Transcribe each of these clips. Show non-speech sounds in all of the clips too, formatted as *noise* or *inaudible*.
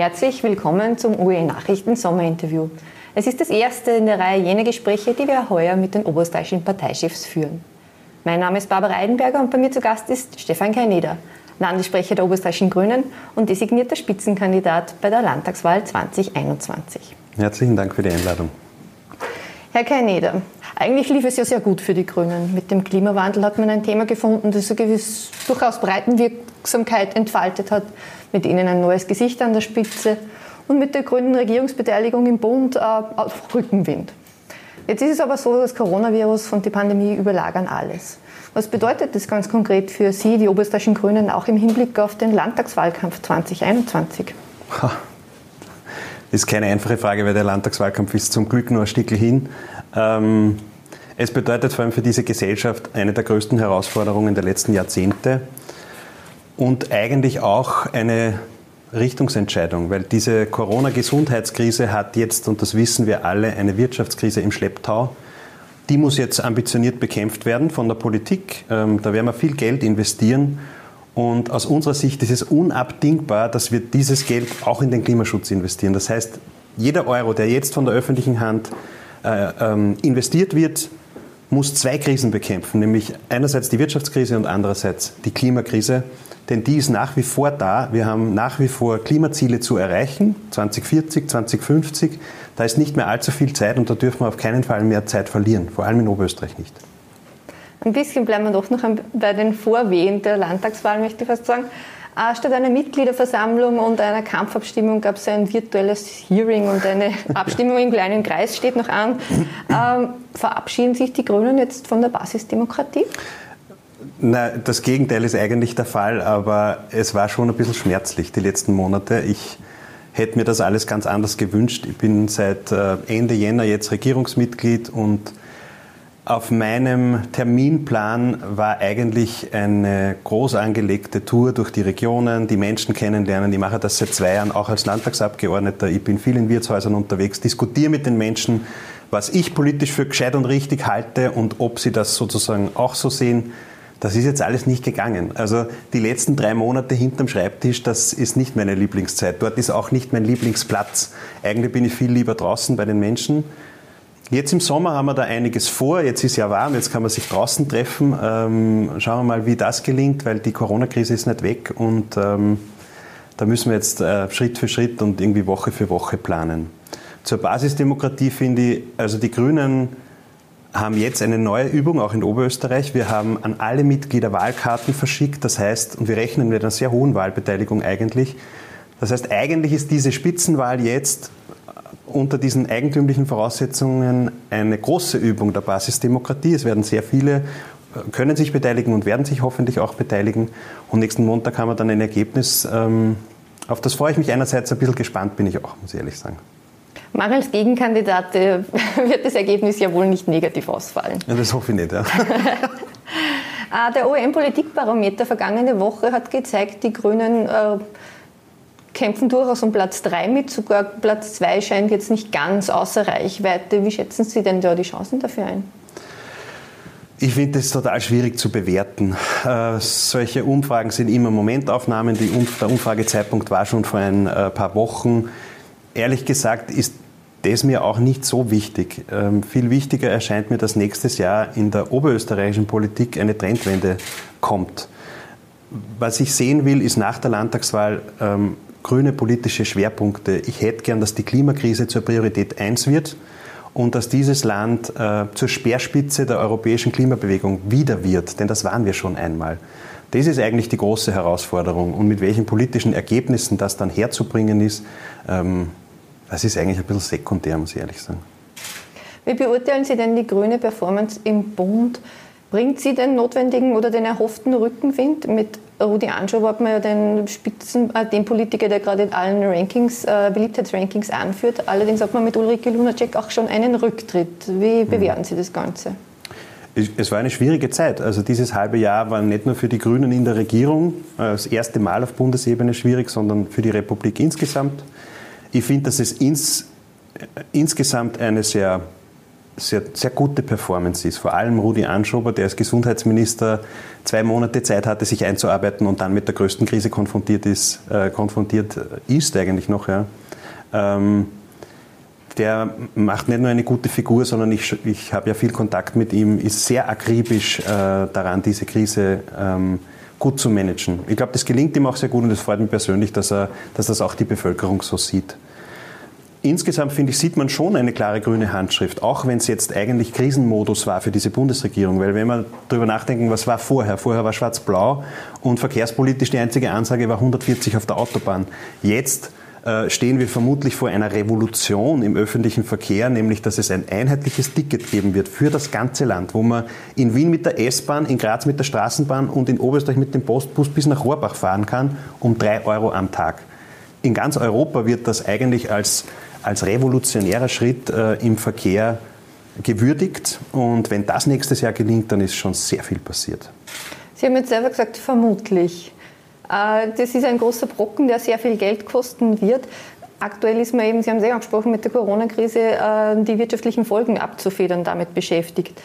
Herzlich willkommen zum UE Nachrichten Sommerinterview. Es ist das erste in der Reihe jener Gespräche, die wir heuer mit den oberösterreichischen Parteichefs führen. Mein Name ist Barbara Eidenberger und bei mir zu Gast ist Stefan Kaineder, Landessprecher der oberösterreichischen Grünen und designierter Spitzenkandidat bei der Landtagswahl 2021. Herzlichen Dank für die Einladung. Herr Kaineder, eigentlich lief es ja sehr gut für die Grünen. Mit dem Klimawandel hat man ein Thema gefunden, das eine gewiss, durchaus Breitenwirksamkeit entfaltet hat, mit ihnen ein neues Gesicht an der Spitze und mit der grünen Regierungsbeteiligung im Bund äh, auf Rückenwind. Jetzt ist es aber so, das Coronavirus und die Pandemie überlagern alles. Was bedeutet das ganz konkret für Sie, die oberösterreichischen Grünen, auch im Hinblick auf den Landtagswahlkampf 2021? Ha. Ist keine einfache Frage, weil der Landtagswahlkampf ist zum Glück nur ein Stückchen hin. Ähm, es bedeutet vor allem für diese Gesellschaft eine der größten Herausforderungen der letzten Jahrzehnte und eigentlich auch eine Richtungsentscheidung, weil diese Corona-Gesundheitskrise hat jetzt, und das wissen wir alle, eine Wirtschaftskrise im Schlepptau. Die muss jetzt ambitioniert bekämpft werden von der Politik. Ähm, da werden wir viel Geld investieren. Und aus unserer Sicht ist es unabdingbar, dass wir dieses Geld auch in den Klimaschutz investieren. Das heißt, jeder Euro, der jetzt von der öffentlichen Hand äh, ähm, investiert wird, muss zwei Krisen bekämpfen, nämlich einerseits die Wirtschaftskrise und andererseits die Klimakrise. Denn die ist nach wie vor da. Wir haben nach wie vor Klimaziele zu erreichen, 2040, 2050. Da ist nicht mehr allzu viel Zeit und da dürfen wir auf keinen Fall mehr Zeit verlieren, vor allem in Oberösterreich nicht. Ein bisschen bleiben wir doch noch bei den Vorwehen der Landtagswahl, möchte ich fast sagen. Äh, statt einer Mitgliederversammlung und einer Kampfabstimmung gab es ein virtuelles Hearing und eine *laughs* Abstimmung im kleinen Kreis steht noch an. Ähm, verabschieden sich die Grünen jetzt von der Basisdemokratie? Na, das Gegenteil ist eigentlich der Fall, aber es war schon ein bisschen schmerzlich die letzten Monate. Ich hätte mir das alles ganz anders gewünscht. Ich bin seit äh, Ende Jänner jetzt Regierungsmitglied und auf meinem Terminplan war eigentlich eine groß angelegte Tour durch die Regionen, die Menschen kennenlernen. Ich mache das seit zwei Jahren auch als Landtagsabgeordneter. Ich bin viel in Wirtshäusern unterwegs, diskutiere mit den Menschen, was ich politisch für gescheit und richtig halte und ob sie das sozusagen auch so sehen. Das ist jetzt alles nicht gegangen. Also die letzten drei Monate hinterm Schreibtisch, das ist nicht meine Lieblingszeit. Dort ist auch nicht mein Lieblingsplatz. Eigentlich bin ich viel lieber draußen bei den Menschen. Jetzt im Sommer haben wir da einiges vor. Jetzt ist ja warm, jetzt kann man sich draußen treffen. Ähm, schauen wir mal, wie das gelingt, weil die Corona-Krise ist nicht weg und ähm, da müssen wir jetzt äh, Schritt für Schritt und irgendwie Woche für Woche planen. Zur Basisdemokratie finde ich, also die Grünen haben jetzt eine neue Übung, auch in Oberösterreich. Wir haben an alle Mitglieder Wahlkarten verschickt. Das heißt, und wir rechnen mit einer sehr hohen Wahlbeteiligung eigentlich. Das heißt, eigentlich ist diese Spitzenwahl jetzt unter diesen eigentümlichen Voraussetzungen eine große Übung der Basisdemokratie. Es werden sehr viele äh, können sich beteiligen und werden sich hoffentlich auch beteiligen. Und nächsten Montag haben wir dann ein Ergebnis. Ähm, auf das freue ich mich einerseits ein bisschen gespannt, bin ich auch, muss ich ehrlich sagen. Als Gegenkandidat *laughs* wird das Ergebnis ja wohl nicht negativ ausfallen. Ja, das hoffe ich nicht, ja. Ah, *laughs* der OM-Politikbarometer vergangene Woche hat gezeigt, die Grünen äh, kämpfen durchaus um Platz 3 mit, sogar Platz 2 scheint jetzt nicht ganz außer Reichweite. Wie schätzen Sie denn da die Chancen dafür ein? Ich finde es total schwierig zu bewerten. Äh, solche Umfragen sind immer Momentaufnahmen. Umf der Umfragezeitpunkt war schon vor ein äh, paar Wochen. Ehrlich gesagt ist das mir auch nicht so wichtig. Ähm, viel wichtiger erscheint mir, dass nächstes Jahr in der oberösterreichischen Politik eine Trendwende kommt. Was ich sehen will, ist nach der Landtagswahl ähm, grüne politische Schwerpunkte. Ich hätte gern, dass die Klimakrise zur Priorität 1 wird und dass dieses Land äh, zur Speerspitze der europäischen Klimabewegung wieder wird, denn das waren wir schon einmal. Das ist eigentlich die große Herausforderung und mit welchen politischen Ergebnissen das dann herzubringen ist, ähm, das ist eigentlich ein bisschen sekundär, muss ich ehrlich sagen. Wie beurteilen Sie denn die grüne Performance im Bund? Bringt sie den notwendigen oder den erhofften Rückenwind? Mit Rudi Anschow hat man ja den Spitzen, äh, den Politiker, der gerade in allen Rankings, äh, Beliebtheitsrankings anführt. Allerdings hat man mit Ulrike Lunacek auch schon einen Rücktritt. Wie hm. bewerten Sie das Ganze? Es war eine schwierige Zeit. Also dieses halbe Jahr war nicht nur für die Grünen in der Regierung äh, das erste Mal auf Bundesebene schwierig, sondern für die Republik insgesamt. Ich finde, dass es ins, äh, insgesamt eine sehr sehr, sehr gute Performance ist. Vor allem Rudi Anschober, der als Gesundheitsminister zwei Monate Zeit hatte, sich einzuarbeiten und dann mit der größten Krise konfrontiert ist, äh, konfrontiert ist eigentlich noch. Ja. Ähm, der macht nicht nur eine gute Figur, sondern ich, ich habe ja viel Kontakt mit ihm, ist sehr akribisch äh, daran, diese Krise ähm, gut zu managen. Ich glaube, das gelingt ihm auch sehr gut und es freut mich persönlich, dass, er, dass das auch die Bevölkerung so sieht. Insgesamt, finde ich, sieht man schon eine klare grüne Handschrift, auch wenn es jetzt eigentlich Krisenmodus war für diese Bundesregierung. Weil wenn wir darüber nachdenken, was war vorher? Vorher war schwarz-blau und verkehrspolitisch die einzige Ansage war 140 auf der Autobahn. Jetzt äh, stehen wir vermutlich vor einer Revolution im öffentlichen Verkehr, nämlich dass es ein einheitliches Ticket geben wird für das ganze Land, wo man in Wien mit der S-Bahn, in Graz mit der Straßenbahn und in Oberösterreich mit dem Postbus bis nach Rohrbach fahren kann, um drei Euro am Tag. In ganz Europa wird das eigentlich als, als revolutionärer Schritt äh, im Verkehr gewürdigt. Und wenn das nächstes Jahr gelingt, dann ist schon sehr viel passiert. Sie haben jetzt selber gesagt, vermutlich. Äh, das ist ein großer Brocken, der sehr viel Geld kosten wird. Aktuell ist man eben, Sie haben es ja angesprochen, mit der Corona-Krise äh, die wirtschaftlichen Folgen abzufedern, damit beschäftigt.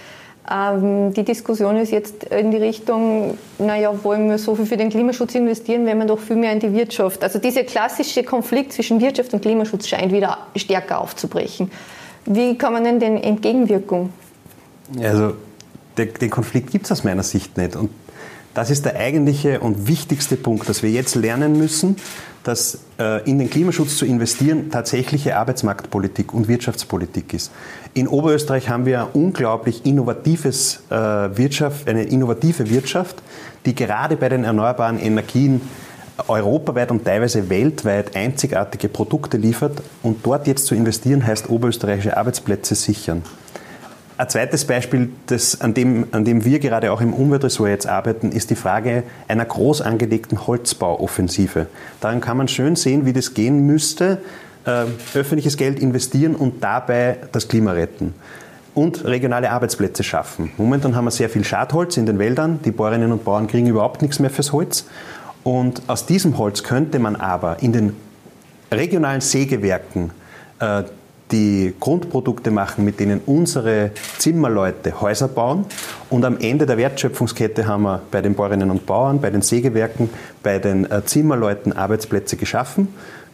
Ähm, die Diskussion ist jetzt in die Richtung, naja, wollen wir so viel für den Klimaschutz investieren, wenn man doch viel mehr in die Wirtschaft. Also dieser klassische Konflikt zwischen Wirtschaft und Klimaschutz scheint wieder stärker aufzubrechen. Wie kann man denn den Entgegenwirkung? Also den Konflikt gibt es aus meiner Sicht nicht. Und das ist der eigentliche und wichtigste Punkt, dass wir jetzt lernen müssen, dass äh, in den Klimaschutz zu investieren tatsächliche Arbeitsmarktpolitik und Wirtschaftspolitik ist. In Oberösterreich haben wir unglaublich innovatives äh, Wirtschaft, eine innovative Wirtschaft, die gerade bei den erneuerbaren Energien europaweit und teilweise weltweit einzigartige Produkte liefert. Und dort jetzt zu investieren, heißt oberösterreichische Arbeitsplätze sichern. Ein zweites Beispiel, das, an, dem, an dem wir gerade auch im Umweltressort jetzt arbeiten, ist die Frage einer groß angelegten Holzbauoffensive. Daran kann man schön sehen, wie das gehen müsste, äh, öffentliches Geld investieren und dabei das Klima retten und regionale Arbeitsplätze schaffen. Momentan haben wir sehr viel Schadholz in den Wäldern. Die Bäuerinnen und Bauern kriegen überhaupt nichts mehr fürs Holz. Und aus diesem Holz könnte man aber in den regionalen Sägewerken äh, die Grundprodukte machen, mit denen unsere Zimmerleute Häuser bauen. Und am Ende der Wertschöpfungskette haben wir bei den Bäuerinnen und Bauern, bei den Sägewerken, bei den äh, Zimmerleuten Arbeitsplätze geschaffen.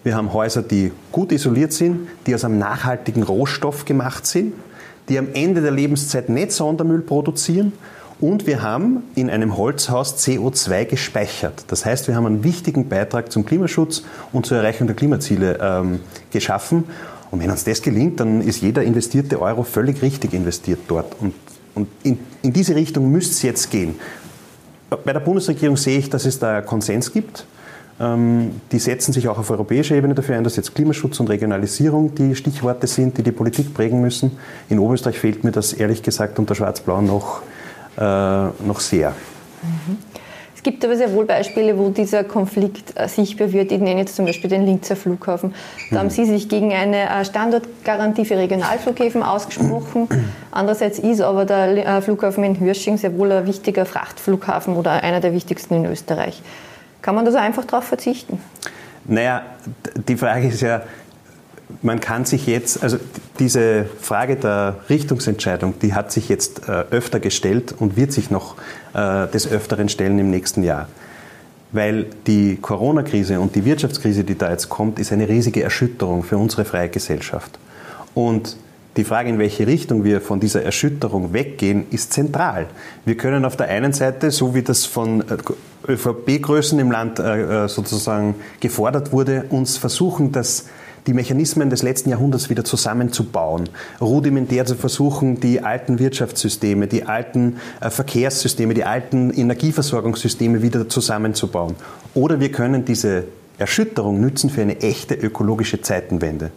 Wir haben Häuser, die gut isoliert sind, die aus einem nachhaltigen Rohstoff gemacht sind, die am Ende der Lebenszeit nicht Sondermüll produzieren. Und wir haben in einem Holzhaus CO2 gespeichert. Das heißt, wir haben einen wichtigen Beitrag zum Klimaschutz und zur Erreichung der Klimaziele ähm, geschaffen. Und wenn uns das gelingt, dann ist jeder investierte Euro völlig richtig investiert dort. Und, und in, in diese Richtung müsste es jetzt gehen. Bei der Bundesregierung sehe ich, dass es da Konsens gibt. Ähm, die setzen sich auch auf europäischer Ebene dafür ein, dass jetzt Klimaschutz und Regionalisierung die Stichworte sind, die die Politik prägen müssen. In Oberösterreich fehlt mir das ehrlich gesagt unter Schwarz-Blau noch, äh, noch sehr. Mhm. Es gibt aber sehr wohl Beispiele, wo dieser Konflikt äh, sichtbar wird. Ich nenne jetzt zum Beispiel den Linzer Flughafen. Da mhm. haben Sie sich gegen eine äh, Standortgarantie für Regionalflughäfen ausgesprochen. Andererseits ist aber der äh, Flughafen in Hürsching sehr wohl ein wichtiger Frachtflughafen oder einer der wichtigsten in Österreich. Kann man da so einfach darauf verzichten? Naja, die Frage ist ja, man kann sich jetzt, also diese Frage der Richtungsentscheidung, die hat sich jetzt äh, öfter gestellt und wird sich noch äh, des Öfteren stellen im nächsten Jahr. Weil die Corona-Krise und die Wirtschaftskrise, die da jetzt kommt, ist eine riesige Erschütterung für unsere freie Gesellschaft. Und die Frage, in welche Richtung wir von dieser Erschütterung weggehen, ist zentral. Wir können auf der einen Seite, so wie das von äh, ÖVP-Größen im Land sozusagen gefordert wurde, uns versuchen, das die Mechanismen des letzten Jahrhunderts wieder zusammenzubauen, rudimentär zu versuchen, die alten Wirtschaftssysteme, die alten äh, Verkehrssysteme, die alten Energieversorgungssysteme wieder zusammenzubauen. Oder wir können diese Erschütterung nützen für eine echte ökologische Zeitenwende.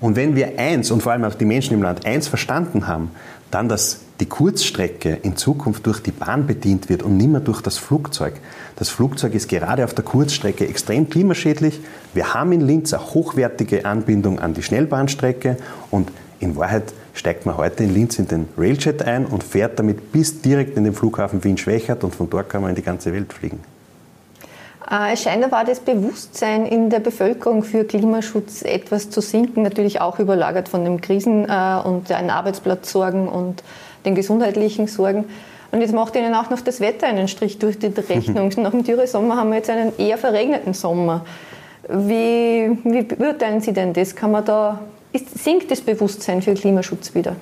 Und wenn wir eins, und vor allem auch die Menschen im Land, eins verstanden haben, dann, dass die Kurzstrecke in Zukunft durch die Bahn bedient wird und nicht mehr durch das Flugzeug. Das Flugzeug ist gerade auf der Kurzstrecke extrem klimaschädlich. Wir haben in Linz eine hochwertige Anbindung an die Schnellbahnstrecke und in Wahrheit steigt man heute in Linz in den Railjet ein und fährt damit bis direkt in den Flughafen Wien-Schwächert und von dort kann man in die ganze Welt fliegen. Äh, es scheint aber das Bewusstsein in der Bevölkerung für Klimaschutz etwas zu sinken, natürlich auch überlagert von den Krisen äh, und den Arbeitsplatzsorgen und den gesundheitlichen Sorgen. Und jetzt macht Ihnen auch noch das Wetter einen Strich durch die Rechnung. *laughs* Nach dem Dürresommer haben wir jetzt einen eher verregneten Sommer. Wie, wie beurteilen Sie denn das? Kann man da, ist, sinkt das Bewusstsein für Klimaschutz wieder?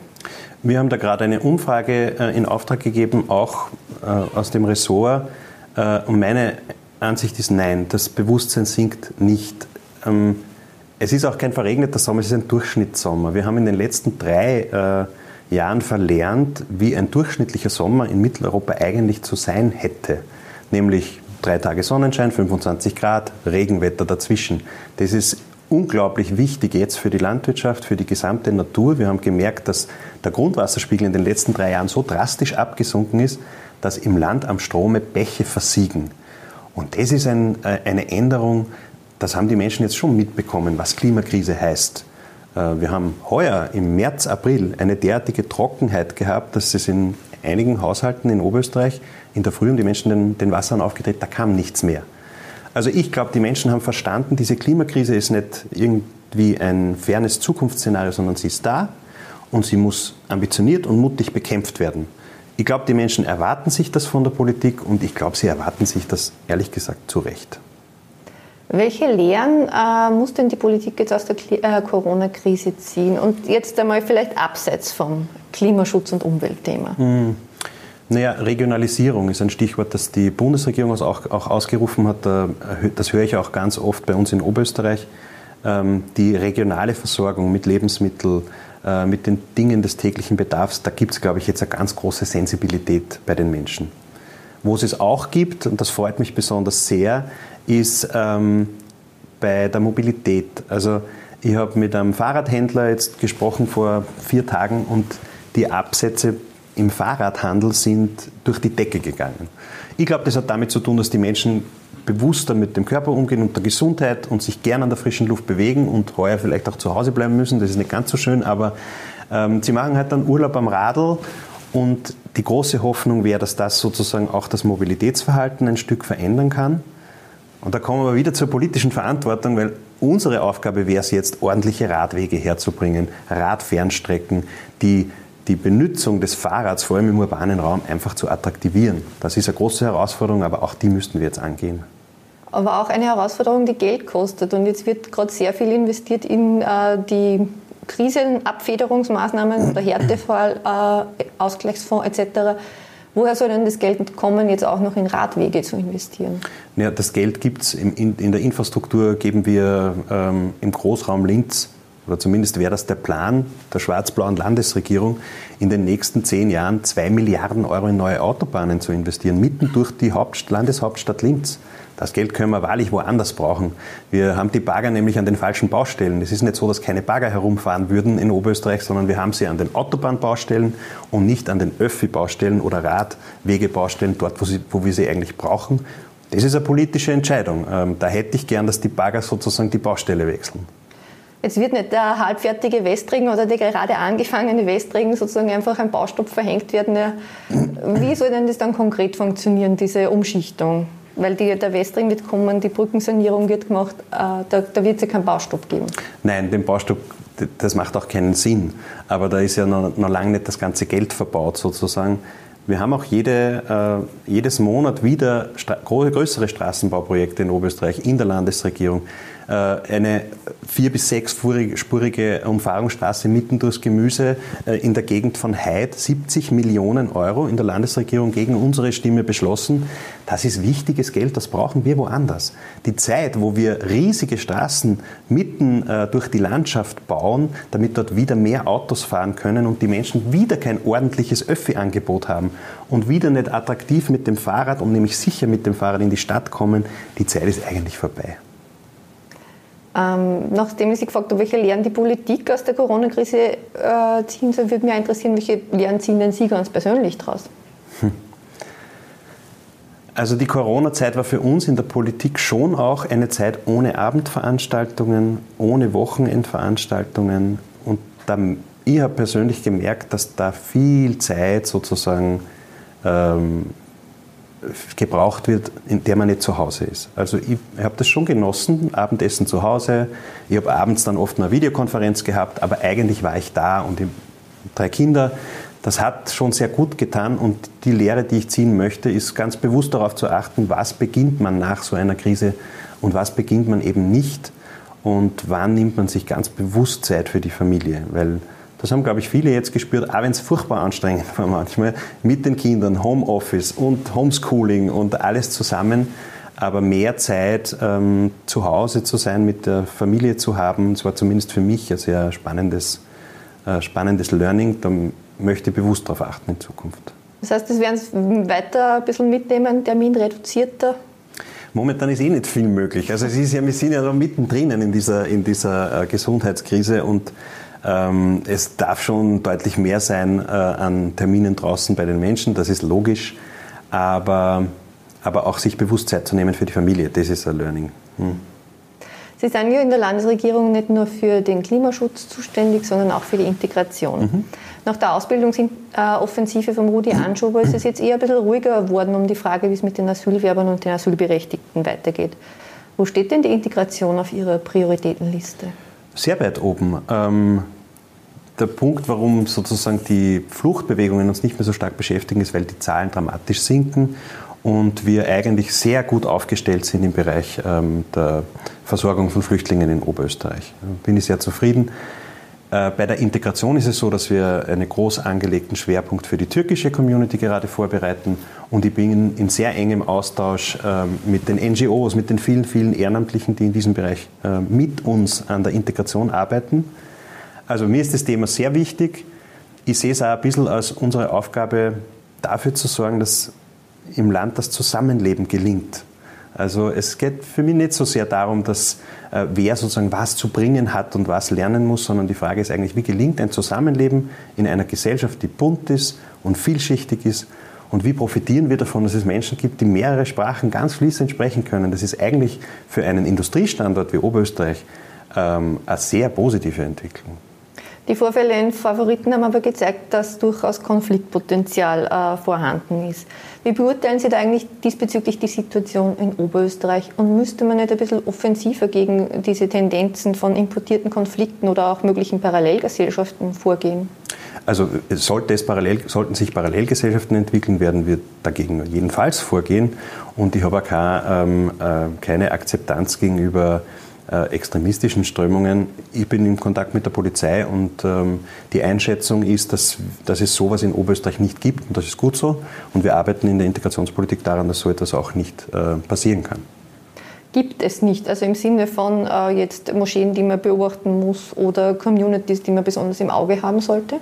Wir haben da gerade eine Umfrage äh, in Auftrag gegeben, auch aus dem Ressort. Und meine Ansicht ist nein, das Bewusstsein sinkt nicht. Ähm, es ist auch kein verregneter Sommer, es ist ein Durchschnittssommer. Wir haben in den letzten drei Jahren verlernt, wie ein durchschnittlicher Sommer in Mitteleuropa eigentlich zu sein hätte. Nämlich drei Tage Sonnenschein, 25 Grad, Regenwetter dazwischen. Das ist unglaublich wichtig jetzt für die Landwirtschaft, für die gesamte Natur. Wir haben gemerkt, dass der Grundwasserspiegel in den letzten drei Jahren so drastisch abgesunken ist, dass im Land am Strome Bäche versiegen. Und das ist ein, äh, eine Änderung, das haben die Menschen jetzt schon mitbekommen, was Klimakrise heißt. Äh, wir haben heuer im März, April eine derartige Trockenheit gehabt, dass es in einigen Haushalten in Oberösterreich in der Früh um die Menschen den, den Wassern aufgedreht, da kam nichts mehr. Also ich glaube, die Menschen haben verstanden, diese Klimakrise ist nicht irgendwie ein fernes Zukunftsszenario, sondern sie ist da und sie muss ambitioniert und mutig bekämpft werden. Ich glaube, die Menschen erwarten sich das von der Politik und ich glaube, sie erwarten sich das ehrlich gesagt zu Recht. Welche Lehren äh, muss denn die Politik jetzt aus der äh, Corona-Krise ziehen? Und jetzt einmal vielleicht abseits vom Klimaschutz- und Umweltthema. Hm. Naja, Regionalisierung ist ein Stichwort, das die Bundesregierung auch, auch ausgerufen hat. Das höre ich auch ganz oft bei uns in Oberösterreich. Ähm, die regionale Versorgung mit Lebensmitteln, äh, mit den Dingen des täglichen Bedarfs, da gibt es, glaube ich, jetzt eine ganz große Sensibilität bei den Menschen. Wo es es auch gibt, und das freut mich besonders sehr, ist ähm, bei der Mobilität. Also ich habe mit einem Fahrradhändler jetzt gesprochen vor vier Tagen und die Absätze im Fahrradhandel sind durch die Decke gegangen. Ich glaube, das hat damit zu tun, dass die Menschen bewusster mit dem Körper umgehen und der Gesundheit und sich gern an der frischen Luft bewegen und heuer vielleicht auch zu Hause bleiben müssen. Das ist nicht ganz so schön, aber ähm, sie machen halt dann Urlaub am Radl und die große Hoffnung wäre, dass das sozusagen auch das Mobilitätsverhalten ein Stück verändern kann. Und da kommen wir wieder zur politischen Verantwortung, weil unsere Aufgabe wäre es jetzt, ordentliche Radwege herzubringen, Radfernstrecken, die die Benutzung des Fahrrads, vor allem im urbanen Raum, einfach zu attraktivieren. Das ist eine große Herausforderung, aber auch die müssten wir jetzt angehen. Aber auch eine Herausforderung, die Geld kostet. Und jetzt wird gerade sehr viel investiert in äh, die Krisenabfederungsmaßnahmen, der Härtefall, äh, Ausgleichsfonds etc. Woher soll denn das Geld kommen, jetzt auch noch in Radwege zu investieren? Ja, das Geld gibt es. In, in, der Infrastruktur geben wir ähm, im Großraum Linz oder zumindest wäre das der Plan der schwarz-blauen Landesregierung, in den nächsten zehn Jahren zwei Milliarden Euro in neue Autobahnen zu investieren, mitten durch die Haupt Landeshauptstadt Linz. Das Geld können wir wahrlich woanders brauchen. Wir haben die Bagger nämlich an den falschen Baustellen. Es ist nicht so, dass keine Bagger herumfahren würden in Oberösterreich, sondern wir haben sie an den Autobahnbaustellen und nicht an den Öffi-Baustellen oder Radwegebaustellen, dort, wo, sie, wo wir sie eigentlich brauchen. Das ist eine politische Entscheidung. Ähm, da hätte ich gern, dass die Bagger sozusagen die Baustelle wechseln. Es wird nicht der halbfertige Westregen oder der gerade angefangene Westregen sozusagen einfach ein Baustopp verhängt werden. Wie soll denn das dann konkret funktionieren, diese Umschichtung? Weil die, der Westring wird kommen, die Brückensanierung wird gemacht, äh, da, da wird es ja keinen Baustopp geben. Nein, den Baustopp, das macht auch keinen Sinn. Aber da ist ja noch, noch lange nicht das ganze Geld verbaut sozusagen. Wir haben auch jede, äh, jedes Monat wieder größere Straßenbauprojekte in Oberösterreich in der Landesregierung. Äh, eine vier- bis sechsspurige Umfahrungsstraße mitten durchs Gemüse äh, in der Gegend von Heid, 70 Millionen Euro in der Landesregierung gegen unsere Stimme beschlossen. Das ist wichtiges Geld, das brauchen wir woanders. Die Zeit, wo wir riesige Straßen mitten äh, durch die Landschaft bauen, damit dort wieder mehr Autos fahren können und die Menschen wieder kein ordentliches Öffi-Angebot haben und wieder nicht attraktiv mit dem Fahrrad und nämlich sicher mit dem Fahrrad in die Stadt kommen, die Zeit ist eigentlich vorbei. Ähm, nachdem ich Sie gefragt habe, welche Lehren die Politik aus der Corona-Krise äh, ziehen soll, würde mich interessieren, welche Lehren ziehen denn Sie ganz persönlich daraus? Hm. Also die Corona-Zeit war für uns in der Politik schon auch eine Zeit ohne Abendveranstaltungen, ohne Wochenendveranstaltungen. Und da, ich habe persönlich gemerkt, dass da viel Zeit sozusagen ähm, gebraucht wird, in der man nicht zu Hause ist. Also ich habe das schon genossen, Abendessen zu Hause. Ich habe abends dann oft eine Videokonferenz gehabt, aber eigentlich war ich da und die drei Kinder. Das hat schon sehr gut getan und die Lehre, die ich ziehen möchte, ist ganz bewusst darauf zu achten, was beginnt man nach so einer Krise und was beginnt man eben nicht und wann nimmt man sich ganz bewusst Zeit für die Familie, weil das haben, glaube ich, viele jetzt gespürt, auch wenn es furchtbar anstrengend war manchmal, mit den Kindern, Homeoffice und Homeschooling und alles zusammen, aber mehr Zeit ähm, zu Hause zu sein, mit der Familie zu haben, das war zumindest für mich ein sehr spannendes, äh, spannendes Learning. Da möchte ich bewusst darauf achten in Zukunft. Das heißt, das werden Sie weiter ein bisschen mitnehmen, Termin reduzierter? Momentan ist eh nicht viel möglich. Also es ist ja, wir sind ja noch mittendrin in dieser, in dieser äh, Gesundheitskrise und ähm, es darf schon deutlich mehr sein äh, an Terminen draußen bei den Menschen, das ist logisch, aber, aber auch sich bewusst Zeit zu nehmen für die Familie, das ist ein Learning. Hm. Sie sind ja in der Landesregierung nicht nur für den Klimaschutz zuständig, sondern auch für die Integration. Mhm. Nach der Ausbildungsoffensive von Rudi Anschober ist es jetzt eher ein bisschen ruhiger geworden um die Frage, wie es mit den Asylwerbern und den Asylberechtigten weitergeht. Wo steht denn die Integration auf Ihrer Prioritätenliste? Sehr weit oben. Ähm, der Punkt, warum sozusagen die Fluchtbewegungen uns nicht mehr so stark beschäftigen, ist, weil die Zahlen dramatisch sinken und wir eigentlich sehr gut aufgestellt sind im Bereich ähm, der Versorgung von Flüchtlingen in Oberösterreich. Bin ich sehr zufrieden. Äh, bei der Integration ist es so, dass wir einen groß angelegten Schwerpunkt für die türkische Community gerade vorbereiten und ich bin in sehr engem Austausch ähm, mit den NGOs, mit den vielen, vielen Ehrenamtlichen, die in diesem Bereich äh, mit uns an der Integration arbeiten. Also mir ist das Thema sehr wichtig. Ich sehe es auch ein bisschen als unsere Aufgabe, dafür zu sorgen, dass im Land das Zusammenleben gelingt. Also es geht für mich nicht so sehr darum, dass äh, wer sozusagen was zu bringen hat und was lernen muss, sondern die Frage ist eigentlich, wie gelingt ein Zusammenleben in einer Gesellschaft, die bunt ist und vielschichtig ist und wie profitieren wir davon, dass es Menschen gibt, die mehrere Sprachen ganz fließend sprechen können. Das ist eigentlich für einen Industriestandort wie Oberösterreich ähm, eine sehr positive Entwicklung. Die Vorfälle in Favoriten haben aber gezeigt, dass durchaus Konfliktpotenzial äh, vorhanden ist. Wie beurteilen Sie da eigentlich diesbezüglich die Situation in Oberösterreich? Und müsste man nicht ein bisschen offensiver gegen diese Tendenzen von importierten Konflikten oder auch möglichen Parallelgesellschaften vorgehen? Also sollte es parallel, sollten sich Parallelgesellschaften entwickeln, werden wir dagegen jedenfalls vorgehen. Und ich habe auch keine, ähm, äh, keine Akzeptanz gegenüber äh, extremistischen Strömungen. Ich bin in Kontakt mit der Polizei und ähm, die Einschätzung ist, dass, dass es sowas in Oberösterreich nicht gibt und das ist gut so. Und wir arbeiten in der Integrationspolitik daran, dass so etwas auch nicht äh, passieren kann. Gibt es nicht, also im Sinne von äh, jetzt Moscheen, die man beobachten muss oder Communities, die man besonders im Auge haben sollte?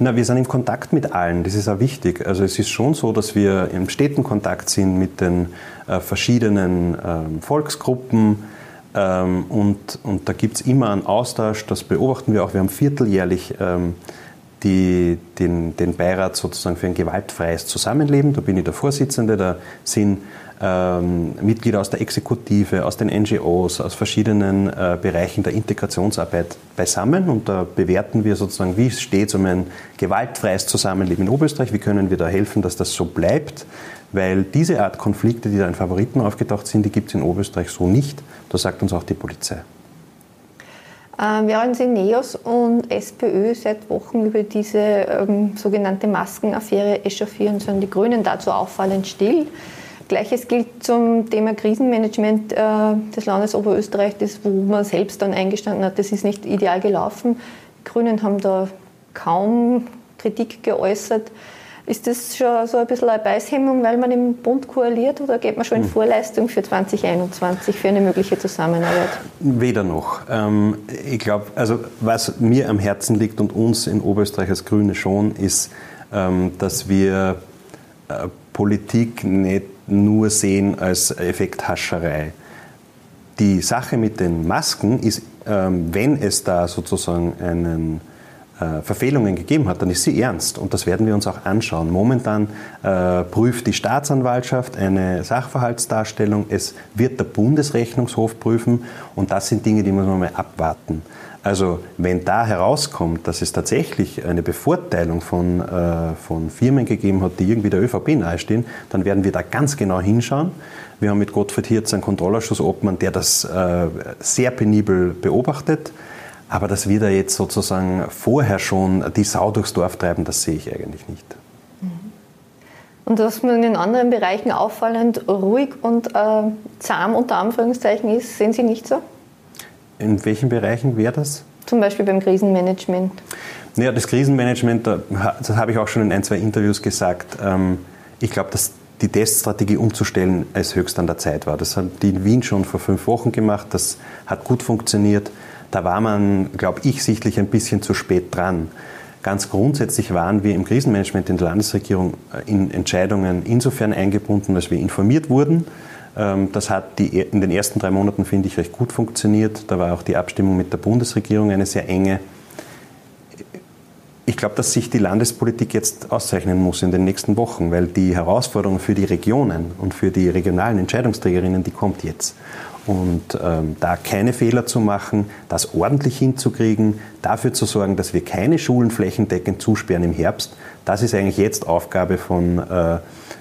Na, wir sind im Kontakt mit allen, das ist auch wichtig. Also es ist schon so, dass wir im steten Kontakt sind mit den äh, verschiedenen äh, Volksgruppen, ähm, und, und da gibt es immer einen Austausch, das beobachten wir auch. Wir haben vierteljährlich ähm, die, den, den Beirat sozusagen für ein gewaltfreies Zusammenleben. Da bin ich der Vorsitzende, da sind ähm, Mitglieder aus der Exekutive, aus den NGOs, aus verschiedenen äh, Bereichen der Integrationsarbeit beisammen und da bewerten wir sozusagen, wie steht es um ein gewaltfreies Zusammenleben in Oberösterreich, wie können wir da helfen, dass das so bleibt, weil diese Art Konflikte, die da in Favoriten aufgetaucht sind, die gibt es in Oberösterreich so nicht. Das sagt uns auch die Polizei. Ähm, während Sie NEOS und SPÖ seit Wochen über diese ähm, sogenannte Maskenaffäre echauffieren, sind die Grünen dazu auffallend still. Gleiches gilt zum Thema Krisenmanagement äh, des Landes Oberösterreich, das, wo man selbst dann eingestanden hat, das ist nicht ideal gelaufen. Die Grünen haben da kaum Kritik geäußert. Ist das schon so ein bisschen eine Beißhemmung, weil man im Bund koaliert oder geht man schon in hm. Vorleistung für 2021 für eine mögliche Zusammenarbeit? Weder noch. Ähm, ich glaube, also was mir am Herzen liegt und uns in Oberösterreich als Grüne schon, ist, ähm, dass wir äh, Politik nicht nur sehen als Effekthascherei. Die Sache mit den Masken ist, ähm, wenn es da sozusagen einen Verfehlungen gegeben hat, dann ist sie ernst und das werden wir uns auch anschauen. Momentan äh, prüft die Staatsanwaltschaft eine Sachverhaltsdarstellung, es wird der Bundesrechnungshof prüfen und das sind Dinge, die muss man mal abwarten. Also wenn da herauskommt, dass es tatsächlich eine Bevorteilung von, äh, von Firmen gegeben hat, die irgendwie der ÖVP nahestehen, dann werden wir da ganz genau hinschauen. Wir haben mit Gottfried Hirz einen Kontrollausschuss-Obmann, der das äh, sehr penibel beobachtet. Aber dass wir da jetzt sozusagen vorher schon die Sau durchs Dorf treiben, das sehe ich eigentlich nicht. Mhm. Und was man in anderen Bereichen auffallend ruhig und äh, zahm unter Anführungszeichen ist, sehen Sie nicht so? In welchen Bereichen wäre das? Zum Beispiel beim Krisenmanagement. Naja, das Krisenmanagement, das habe ich auch schon in ein, zwei Interviews gesagt. Ähm, ich glaube, dass die Teststrategie umzustellen als höchst an der Zeit war. Das hat die in Wien schon vor fünf Wochen gemacht. Das hat gut funktioniert. Da war man, glaube ich, sichtlich ein bisschen zu spät dran. Ganz grundsätzlich waren wir im Krisenmanagement in der Landesregierung äh, in Entscheidungen insofern eingebunden, dass wir informiert wurden. Ähm, das hat die, in den ersten drei Monaten, finde ich, recht gut funktioniert. Da war auch die Abstimmung mit der Bundesregierung eine sehr enge. Ich glaube, dass sich die Landespolitik jetzt auszeichnen muss in den nächsten Wochen, weil die Herausforderung für die Regionen und für die regionalen Entscheidungsträgerinnen, die kommt jetzt. Und ähm, da keine Fehler zu machen, das ordentlich hinzukriegen, dafür zu sorgen, dass wir keine Schulen flächendeckend zusperren im Herbst, das ist eigentlich jetzt Aufgabe von, äh,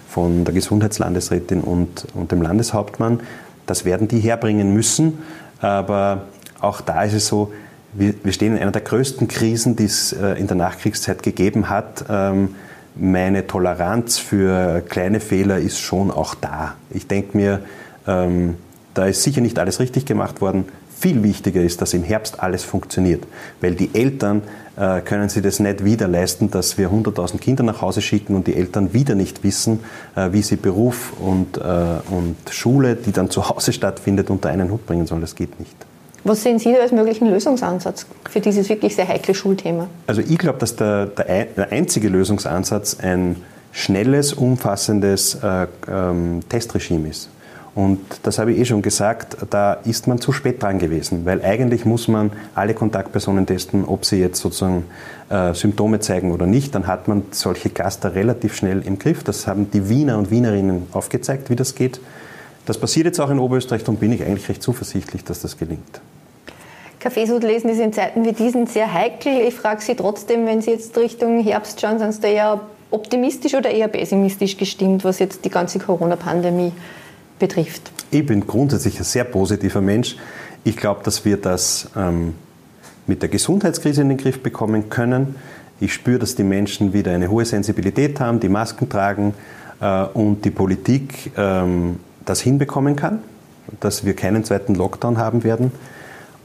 von der Gesundheitslandesrätin und, und dem Landeshauptmann. Das werden die herbringen müssen. Aber auch da ist es so, wir, wir stehen in einer der größten Krisen, die es äh, in der Nachkriegszeit gegeben hat. Ähm, meine Toleranz für kleine Fehler ist schon auch da. Ich denke mir, ähm, da ist sicher nicht alles richtig gemacht worden. Viel wichtiger ist, dass im Herbst alles funktioniert, weil die Eltern äh, können sich das nicht wieder leisten, dass wir 100.000 Kinder nach Hause schicken und die Eltern wieder nicht wissen, äh, wie sie Beruf und, äh, und Schule, die dann zu Hause stattfindet, unter einen Hut bringen sollen. Das geht nicht. Was sehen Sie da als möglichen Lösungsansatz für dieses wirklich sehr heikle Schulthema? Also ich glaube, dass der, der, der, einzige Lösungsansatz ein schnelles, umfassendes äh, ähm, Testregime ist. Und das habe ich eh schon gesagt, da ist man zu spät dran gewesen, weil eigentlich muss man alle Kontaktpersonen testen, ob sie jetzt sozusagen äh, Symptome zeigen oder nicht. Dann hat man solche Cluster relativ schnell im Griff. Das haben die Wiener und Wienerinnen aufgezeigt, wie das geht. Das passiert jetzt auch in Oberösterreich und bin ich eigentlich recht zuversichtlich, dass das gelingt. Kaffeesud lesen ist in Zeiten wie diesen sehr heikel. Ich frage Sie trotzdem, wenn Sie jetzt Richtung Herbst schauen, sind Sie da eher optimistisch oder eher pessimistisch gestimmt, was jetzt die ganze Corona-Pandemie betrifft? Ich bin grundsätzlich ein sehr positiver Mensch. Ich glaube, dass wir das ähm, mit der Gesundheitskrise in den Griff bekommen können. Ich spüre, dass die Menschen wieder eine hohe Sensibilität haben, die Masken tragen äh, und die Politik ähm, das hinbekommen kann, dass wir keinen zweiten Lockdown haben werden.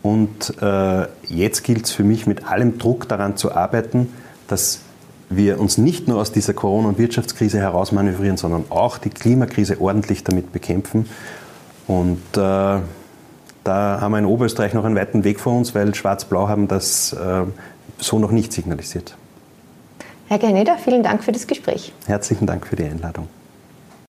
Und äh, jetzt gilt es für mich, mit allem Druck daran zu arbeiten, dass wir uns nicht nur aus dieser Corona- und Wirtschaftskrise herausmanövrieren, sondern auch die Klimakrise ordentlich damit bekämpfen. Und äh, da haben wir in Oberösterreich noch einen weiten Weg vor uns, weil Schwarz-Blau haben das äh, so noch nicht signalisiert. Herr Gerneder, vielen Dank für das Gespräch. Herzlichen Dank für die Einladung.